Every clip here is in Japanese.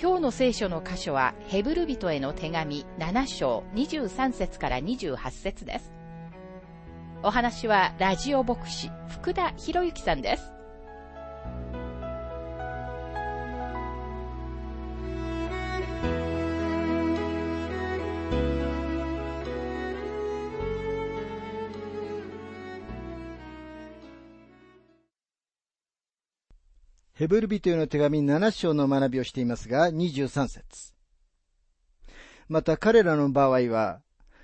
今日の聖書の箇所はヘブル人への手紙7章23節から28節です。お話はラジオ牧師福田博之さんです。ヘブル人への手紙7章の学びをしていますが、23節また彼らの場合は、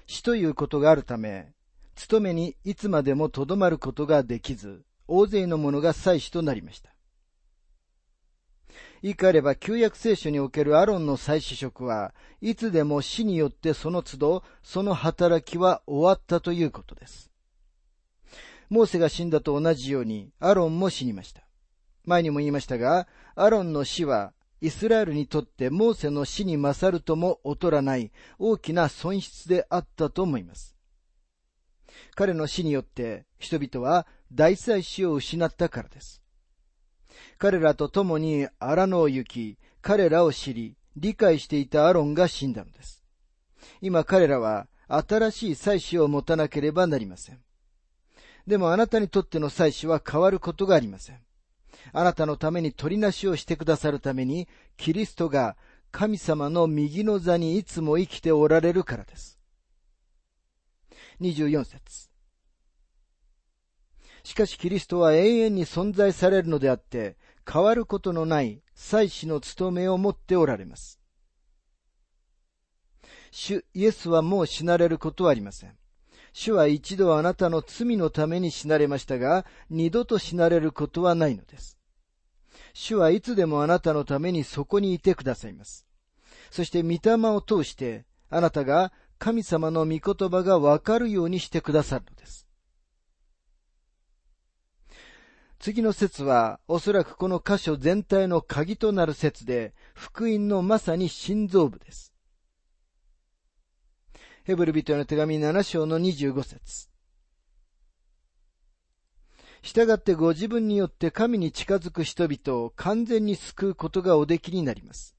死ということがあるため、務めにいつまでもとどまることができず、大勢の者が祭司となりました。言い換えれば、旧約聖書におけるアロンの祭司職は、いつでも死によってその都度、その働きは終わったということです。モーセが死んだと同じように、アロンも死にました。前にも言いましたが、アロンの死は、イスラエルにとってモーセの死に勝るとも劣らない大きな損失であったと思います。彼の死によって人々は大祭司を失ったからです。彼らと共に荒野を行き、彼らを知り、理解していたアロンが死んだのです。今彼らは新しい祭司を持たなければなりません。でもあなたにとっての祭司は変わることがありません。あなたのために取りなしをしてくださるために、キリストが神様の右の座にいつも生きておられるからです。24節しかしキリストは永遠に存在されるのであって、変わることのない祭司の務めを持っておられます。主イエスはもう死なれることはありません。主は一度あなたの罪のために死なれましたが、二度と死なれることはないのです。主はいつでもあなたのためにそこにいてくださいます。そして御霊を通して、あなたが神様の御言葉がわかるようにしてくださるのです。次の説は、おそらくこの箇所全体の鍵となる説で、福音のまさに心臓部です。ヘブル人への手紙7章の25節従ってご自分によって神に近づく人々を完全に救うことがおできになります。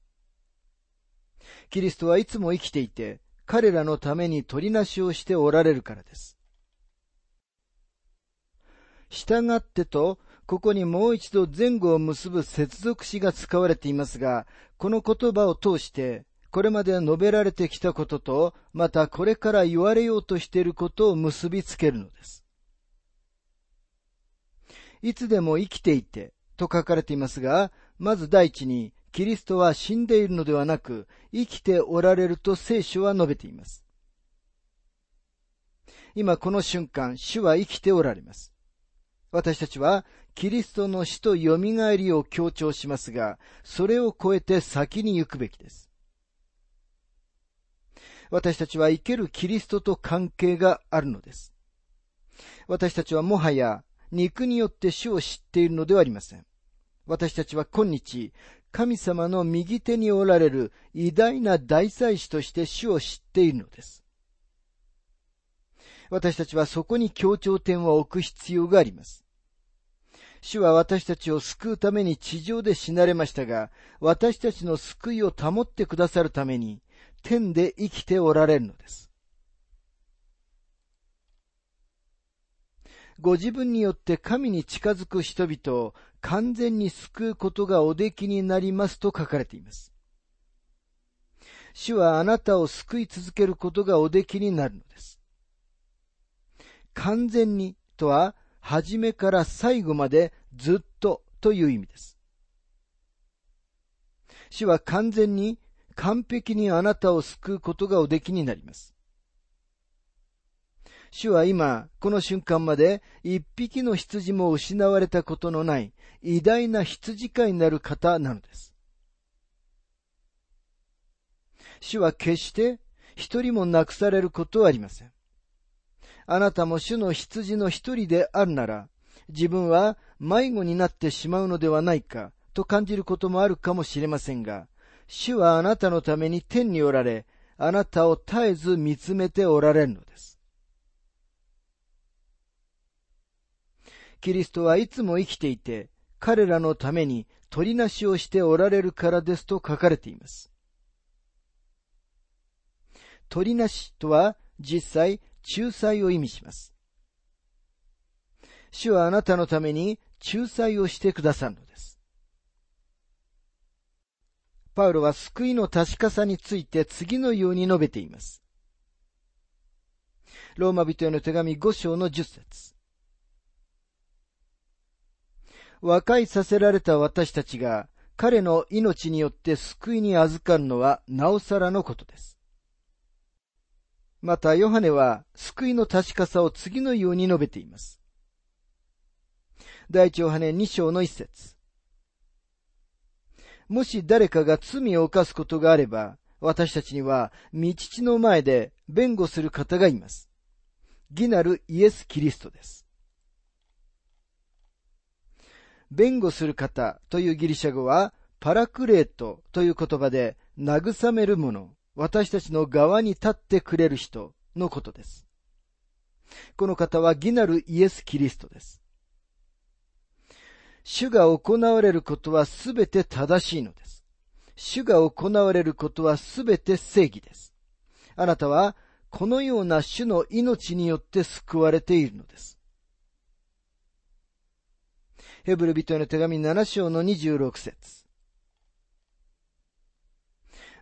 キリストはいつも生きていて、彼らのために取りなしをしておられるからです。従ってと、ここにもう一度前後を結ぶ接続詞が使われていますが、この言葉を通して、これまで述べられてきたことと、またこれから言われようとしていることを結びつけるのです。いつでも生きていてと書かれていますが、まず第一に、キリストは死んでいるのではなく、生きておられると聖書は述べています。今この瞬間、主は生きておられます。私たちは、キリストの死と蘇りを強調しますが、それを超えて先に行くべきです。私たちは生けるキリストと関係があるのです。私たちはもはや肉によって主を知っているのではありません。私たちは今日、神様の右手におられる偉大な大祭司として主を知っているのです。私たちはそこに協調点を置く必要があります。主は私たちを救うために地上で死なれましたが、私たちの救いを保ってくださるために、天で生きておられるのです。ご自分によって神に近づく人々を完全に救うことがおできになりますと書かれています。主はあなたを救い続けることがおできになるのです。完全にとは、初めから最後までずっとという意味です。主は完全に完璧にあなたを救うことがおできになります。主は今、この瞬間まで一匹の羊も失われたことのない偉大な羊飼いになる方なのです。主は決して一人もなくされることはありません。あなたも主の羊の一人であるなら、自分は迷子になってしまうのではないかと感じることもあるかもしれませんが、主はあなたのために天におられ、あなたを絶えず見つめておられるのです。キリストはいつも生きていて、彼らのために取りなしをしておられるからですと書かれています。取りなしとは実際仲裁を意味します。主はあなたのために仲裁をしてくださるのです。パウロは救いの確かさについて次のように述べています。ローマ人への手紙5章の10節和解させられた私たちが彼の命によって救いに預かるのはなおさらのことです。また、ヨハネは救いの確かさを次のように述べています。第一ヨハネ2章の一節。もし誰かが罪を犯すことがあれば、私たちには、道地の前で弁護する方がいます。義なるイエス・キリストです。弁護する方というギリシャ語は、パラクレートという言葉で、慰める者、私たちの側に立ってくれる人のことです。この方は義なるイエス・キリストです。主が行われることはすべて正しいのです。主が行われることはすべて正義です。あなたはこのような主の命によって救われているのです。ヘブル人への手紙7章の26節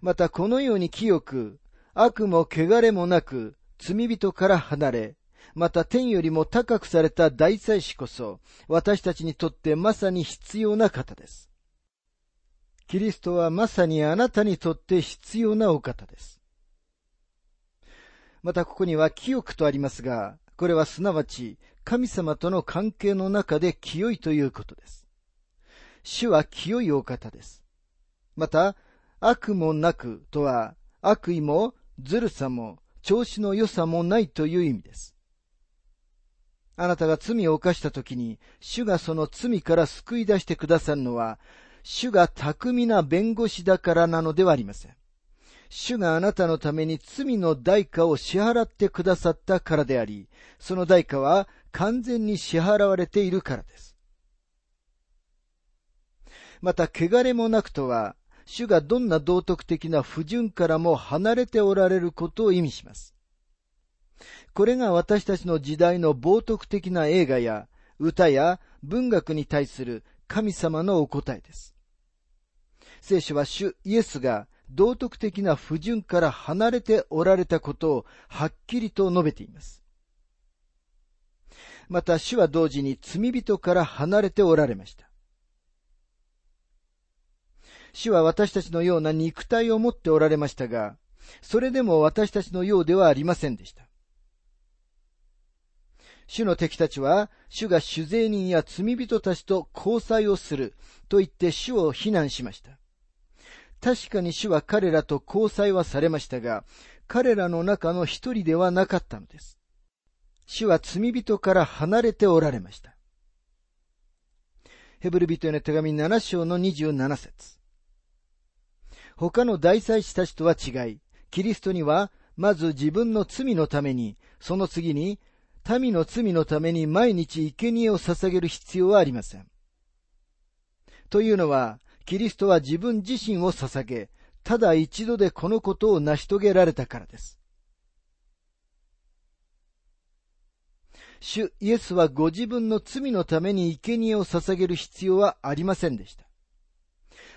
またこのように清く、悪も汚れもなく、罪人から離れ、また天よりも高くされた大祭司こそ、私たちにとってまさに必要な方です。キリストはまさにあなたにとって必要なお方です。またここには清くとありますが、これはすなわち神様との関係の中で清いということです。主は清いお方です。また、悪もなくとは、悪意もずるさも調子の良さもないという意味です。あなたが罪を犯したときに、主がその罪から救い出してくださるのは、主が巧みな弁護士だからなのではありません。主があなたのために罪の代価を支払ってくださったからであり、その代価は完全に支払われているからです。また、汚れもなくとは、主がどんな道徳的な不純からも離れておられることを意味します。これが私たちの時代の冒涜的な映画や歌や文学に対する神様のお答えです。聖書は主イエスが道徳的な不純から離れておられたことをはっきりと述べています。また主は同時に罪人から離れておられました。主は私たちのような肉体を持っておられましたが、それでも私たちのようではありませんでした。主の敵たちは、主が酒税人や罪人たちと交際をすると言って主を非難しました。確かに主は彼らと交際はされましたが、彼らの中の一人ではなかったのです。主は罪人から離れておられました。ヘブル人への手紙7章の27節他の大祭司たちとは違い、キリストには、まず自分の罪のために、その次に、民の罪のために毎日生贄を捧げる必要はありません。というのは、キリストは自分自身を捧げ、ただ一度でこのことを成し遂げられたからです。主イエスはご自分の罪のために生贄を捧げる必要はありませんでした。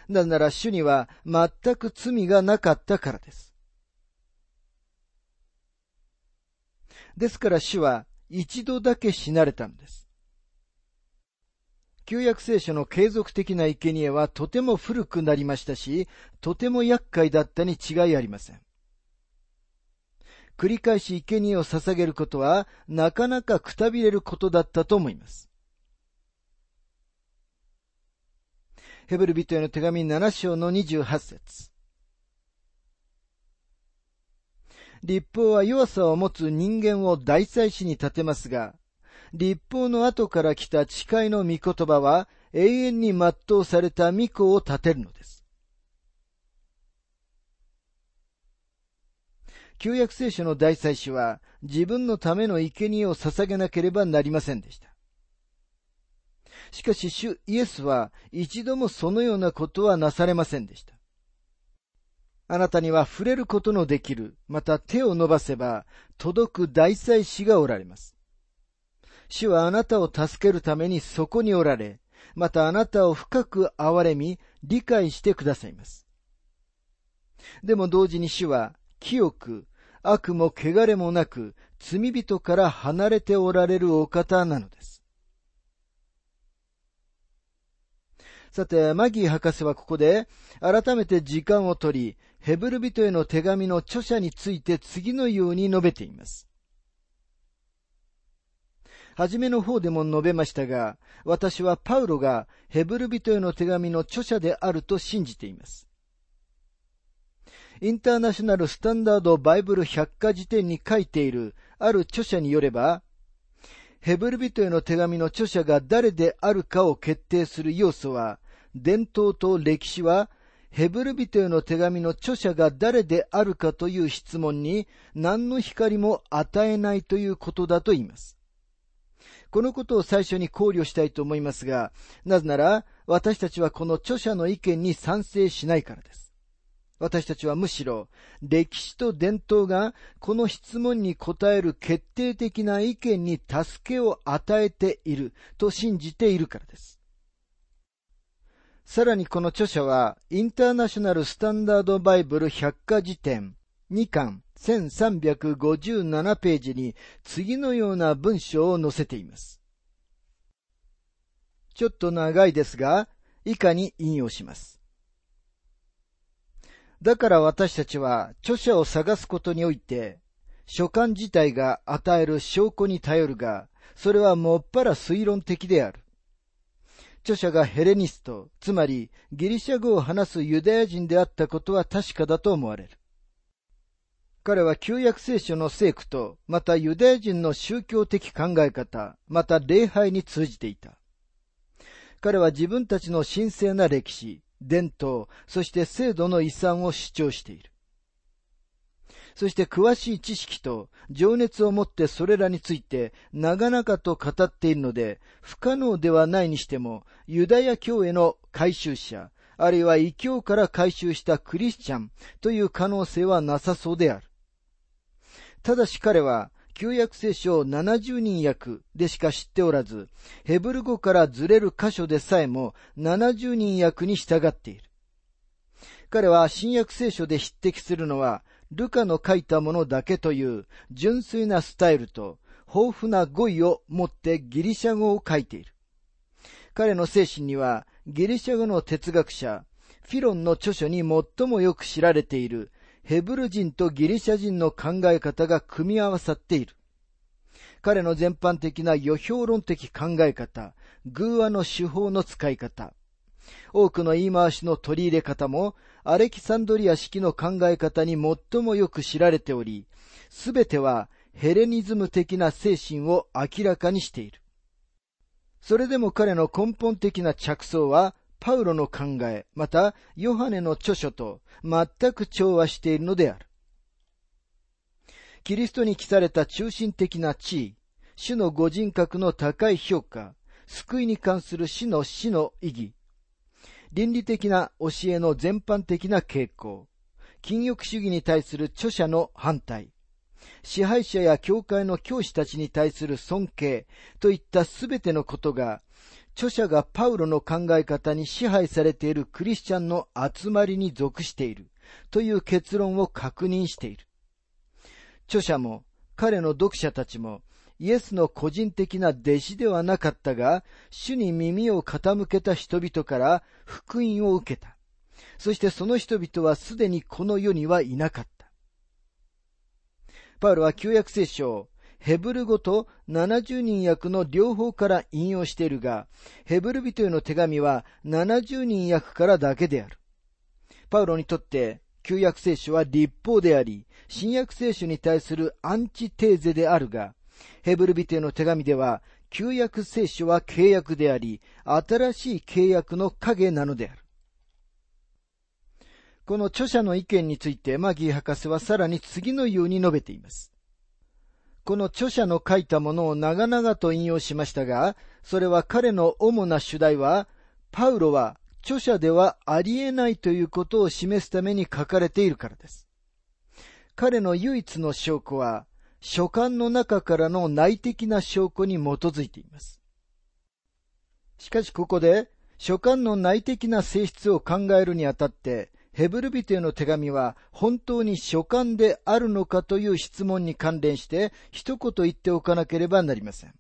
なぜなら主には全く罪がなかったからです。ですから主は一度だけ死なれたのです。旧約聖書の継続的な生贄はとても古くなりましたし、とても厄介だったに違いありません。繰り返し生贄を捧げることは、なかなかくたびれることだったと思います。ヘブル人への手紙7章の28節立法は弱さを持つ人間を大祭司に立てますが、立法の後から来た誓いの御言葉は永遠に全うされた御子を立てるのです。旧約聖書の大祭司は自分のための生贄を捧げなければなりませんでした。しかし主イエスは一度もそのようなことはなされませんでした。あなたには触れることのできる、また手を伸ばせば届く大祭司がおられます。主はあなたを助けるためにそこにおられ、またあなたを深く憐れみ、理解してくださいます。でも同時に主は清く、悪も汚れもなく、罪人から離れておられるお方なのです。さて、マギー博士はここで、改めて時間をとり、ヘブル人への手紙の著者について次のように述べています。はじめの方でも述べましたが、私はパウロがヘブル人への手紙の著者であると信じています。インターナショナルスタンダードバイブル百科事典に書いているある著者によれば、ヘブル人への手紙の著者が誰であるかを決定する要素は、伝統と歴史は、ヘブル人への手紙の著者が誰であるかという質問に何の光も与えないということだと言います。このことを最初に考慮したいと思いますが、なぜなら私たちはこの著者の意見に賛成しないからです。私たちはむしろ歴史と伝統がこの質問に答える決定的な意見に助けを与えていると信じているからです。さらにこの著者はインターナショナルスタンダードバイブル百科事典2巻1357ページに次のような文章を載せています。ちょっと長いですが、以下に引用します。だから私たちは著者を探すことにおいて、書簡自体が与える証拠に頼るが、それはもっぱら推論的である。著者がヘレニスト、つまりギリシャ語を話すユダヤ人であったことは確かだと思われる。彼は旧約聖書の聖句と、またユダヤ人の宗教的考え方、また礼拝に通じていた。彼は自分たちの神聖な歴史、伝統、そして制度の遺産を主張している。そして詳しい知識と情熱を持ってそれらについて長々と語っているので、不可能ではないにしても、ユダヤ教への改宗者、あるいは異教から改宗したクリスチャンという可能性はなさそうである。ただし彼は旧約聖書70人訳でしか知っておらず、ヘブル語からずれる箇所でさえも70人訳に従っている。彼は新約聖書で匹敵するのは、ルカの書いたものだけという純粋なスタイルと豊富な語彙を持ってギリシャ語を書いている。彼の精神にはギリシャ語の哲学者、フィロンの著書に最もよく知られているヘブル人とギリシャ人の考え方が組み合わさっている。彼の全般的な予評論的考え方、偶話の手法の使い方、多くの言い回しの取り入れ方も、アレキサンドリア式の考え方に最もよく知られており、すべてはヘレニズム的な精神を明らかにしている。それでも彼の根本的な着想は、パウロの考え、またヨハネの著書と全く調和しているのである。キリストに記された中心的な地位、主のご人格の高い評価、救いに関する死の死の意義、倫理的な教えの全般的な傾向、禁欲主義に対する著者の反対、支配者や教会の教師たちに対する尊敬といったすべてのことが著者がパウロの考え方に支配されているクリスチャンの集まりに属しているという結論を確認している。著者も彼の読者たちもイエスの個人的な弟子ではなかったが、主に耳を傾けた人々から福音を受けた。そしてその人々はすでにこの世にはいなかった。パウロは旧約聖書をヘブル語と70人訳の両方から引用しているが、ヘブル人への手紙は70人訳からだけである。パウロにとって、旧約聖書は立法であり、新約聖書に対するアンチテーゼであるが、ヘブルビテの手紙では、旧約聖書は契約であり、新しい契約の影なのである。この著者の意見についてマギー博士はさらに次のように述べています。この著者の書いたものを長々と引用しましたが、それは彼の主な主題は、パウロは著者ではありえないということを示すために書かれているからです。彼の唯一の証拠は、書簡の中からの内的な証拠に基づいています。しかしここで、書簡の内的な性質を考えるにあたって、ヘブルビテの手紙は本当に書簡であるのかという質問に関連して一言言っておかなければなりません。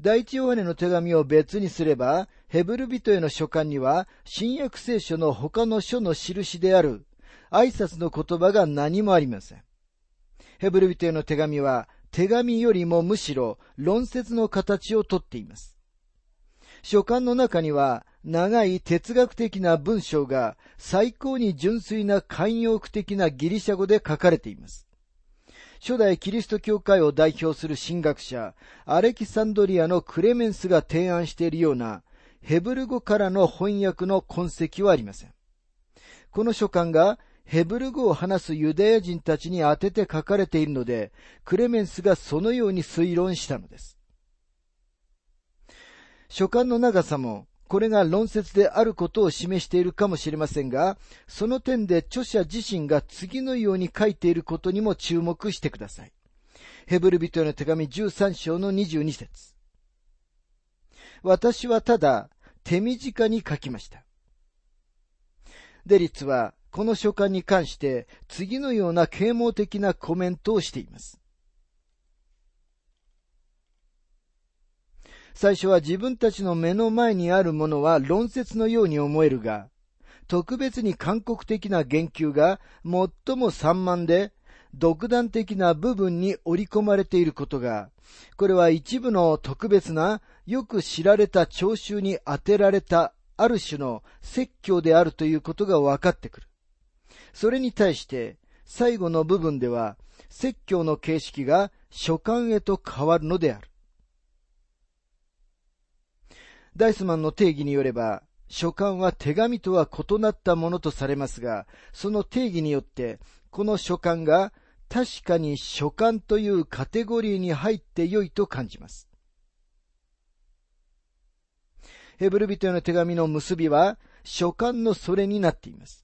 第一ヨハネの手紙を別にすれば、ヘブル人への書簡には、新約聖書の他の書の印である、挨拶の言葉が何もありません。ヘブル人への手紙は、手紙よりもむしろ論説の形をとっています。書簡の中には、長い哲学的な文章が最高に純粋な慣用句的なギリシャ語で書かれています。初代キリスト教会を代表する神学者、アレキサンドリアのクレメンスが提案しているようなヘブル語からの翻訳の痕跡はありません。この書簡がヘブル語を話すユダヤ人たちに当てて書かれているので、クレメンスがそのように推論したのです。書簡の長さもこれが論説であることを示しているかもしれませんが、その点で著者自身が次のように書いていることにも注目してください。ヘブル人への手紙13章の22節私はただ手短に書きました。デリッツはこの書簡に関して次のような啓蒙的なコメントをしています。最初は自分たちの目の前にあるものは論説のように思えるが、特別に韓国的な言及が最も散漫で、独断的な部分に織り込まれていることが、これは一部の特別な、よく知られた聴衆に当てられたある種の説教であるということが分かってくる。それに対して、最後の部分では、説教の形式が書簡へと変わるのである。ダイスマンの定義によれば、書簡は手紙とは異なったものとされますが、その定義によって、この書簡が確かに書簡というカテゴリーに入って良いと感じます。ヘブル人への手紙の結びは、書簡のそれになっています。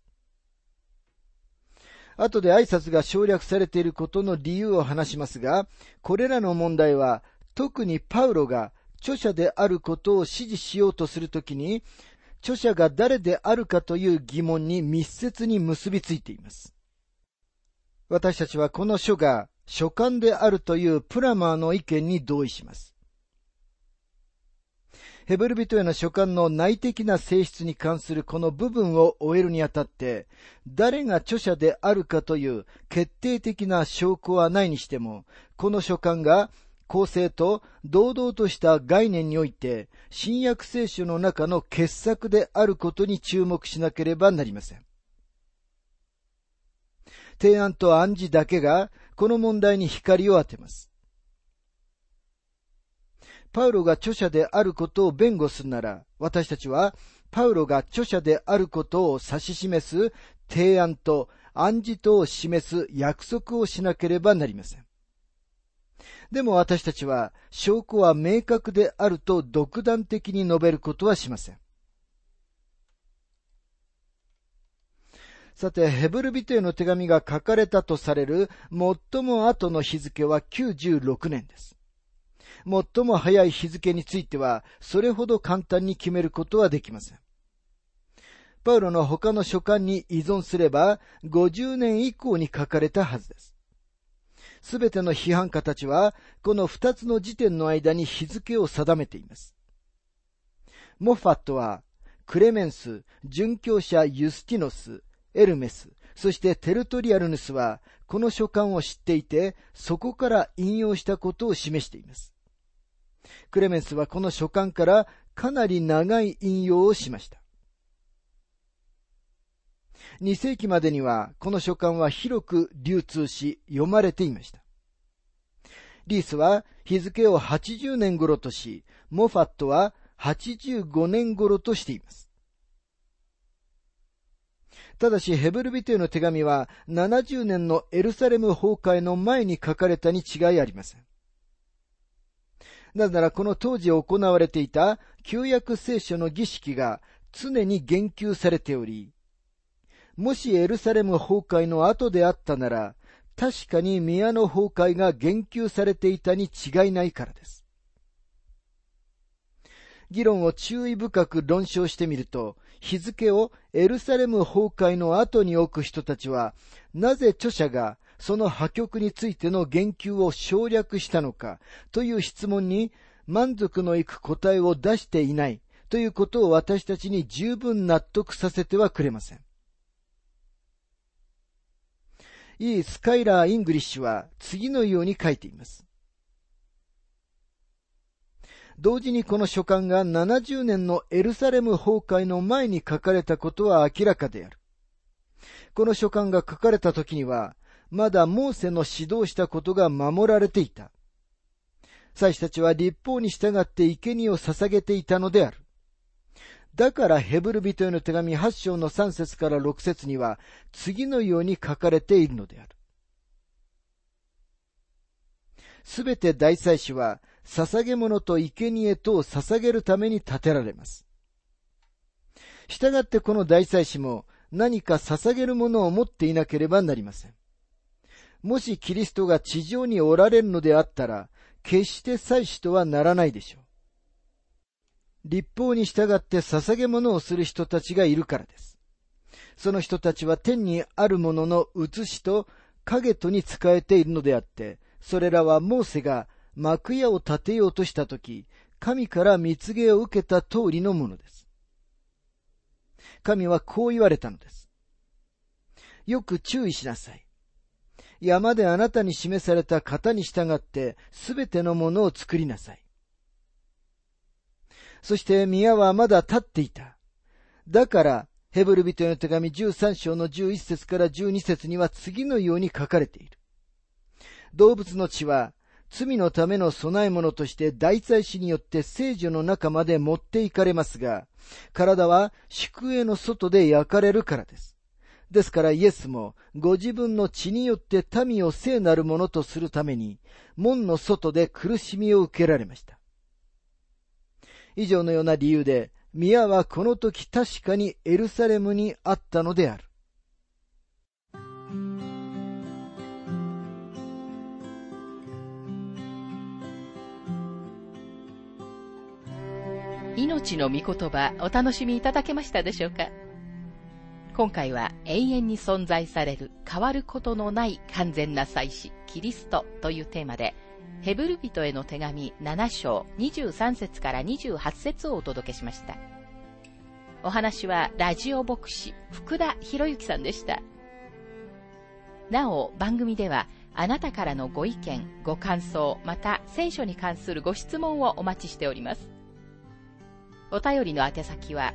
後で挨拶が省略されていることの理由を話しますが、これらの問題は、特にパウロが著者であることを指示しようとするときに、著者が誰であるかという疑問に密接に結びついています。私たちはこの書が書簡であるというプラマーの意見に同意します。ヘブル人への書簡の内的な性質に関するこの部分を終えるにあたって、誰が著者であるかという決定的な証拠はないにしても、この書簡が公正と堂々とした概念において、新約聖書の中の傑作であることに注目しなければなりません。提案と暗示だけが、この問題に光を当てます。パウロが著者であることを弁護するなら、私たちは、パウロが著者であることを指し示す提案と暗示とを示す約束をしなければなりません。でも私たちは証拠は明確であると独断的に述べることはしません。さて、ヘブル人への手紙が書かれたとされる最も後の日付は96年です。最も早い日付については、それほど簡単に決めることはできません。パウロの他の書簡に依存すれば、50年以降に書かれたはずです。すべての批判家たちは、この二つの時点の間に日付を定めています。モファットは、クレメンス、殉教者ユスティノス、エルメス、そしてテルトリアルヌスは、この書簡を知っていて、そこから引用したことを示しています。クレメンスはこの書簡からかなり長い引用をしました。2世紀までにはこの書簡は広く流通し読まれていました。リースは日付を80年頃とし、モファットは85年頃としています。ただし、ヘブル人への手紙は70年のエルサレム崩壊の前に書かれたに違いありません。なぜならこの当時行われていた旧約聖書の儀式が常に言及されており、もしエルサレム崩壊の後であったなら、確かに宮の崩壊が言及されていたに違いないからです。議論を注意深く論証してみると、日付をエルサレム崩壊の後に置く人たちは、なぜ著者がその破局についての言及を省略したのかという質問に満足のいく答えを出していないということを私たちに十分納得させてはくれません。イー・スカイラー・イングリッシュは次のように書いています。同時にこの書簡が70年のエルサレム崩壊の前に書かれたことは明らかである。この書簡が書かれた時には、まだモーセの指導したことが守られていた。祭司たちは立法に従って生贄を捧げていたのである。だからヘブル人への手紙8章の3節から6節には次のように書かれているのである。すべて大祭司は捧げ物と生贄とを捧げるために建てられます。したがってこの大祭司も何か捧げるものを持っていなければなりません。もしキリストが地上におられるのであったら、決して祭司とはならないでしょう。立法に従って捧げ物をする人たちがいるからです。その人たちは天にあるものの写しと影とに仕えているのであって、それらはモーセが幕屋を建てようとしたとき、神から蜜毛を受けた通りのものです。神はこう言われたのです。よく注意しなさい。山であなたに示された型に従ってすべてのものを作りなさい。そして宮はまだ立っていた。だから、ヘブル人への手紙13章の11節から12節には次のように書かれている。動物の血は罪のための備え物として大祭司によって聖女の中まで持っていかれますが、体は宿営の外で焼かれるからです。ですからイエスもご自分の血によって民を聖なるものとするために門の外で苦しみを受けられました。以上のような理由で、宮はこの時確かにエルサレムにあったのである。命の御言葉お楽しみいただけましたでしょうか？今回は永遠に存在される変わることのない完全な祭司キリストというテーマでヘブル人への手紙7章23節から28節をお届けしました。お話はラジオ牧師福田博之さんでした。なお番組ではあなたからのご意見、ご感想、また聖書に関するご質問をお待ちしております。お便りの宛先は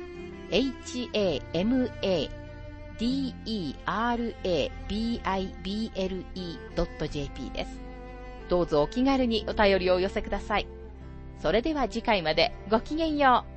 hamadera.bible.jp です。どうぞお気軽にお便りをお寄せください。それでは次回までごきげんよう。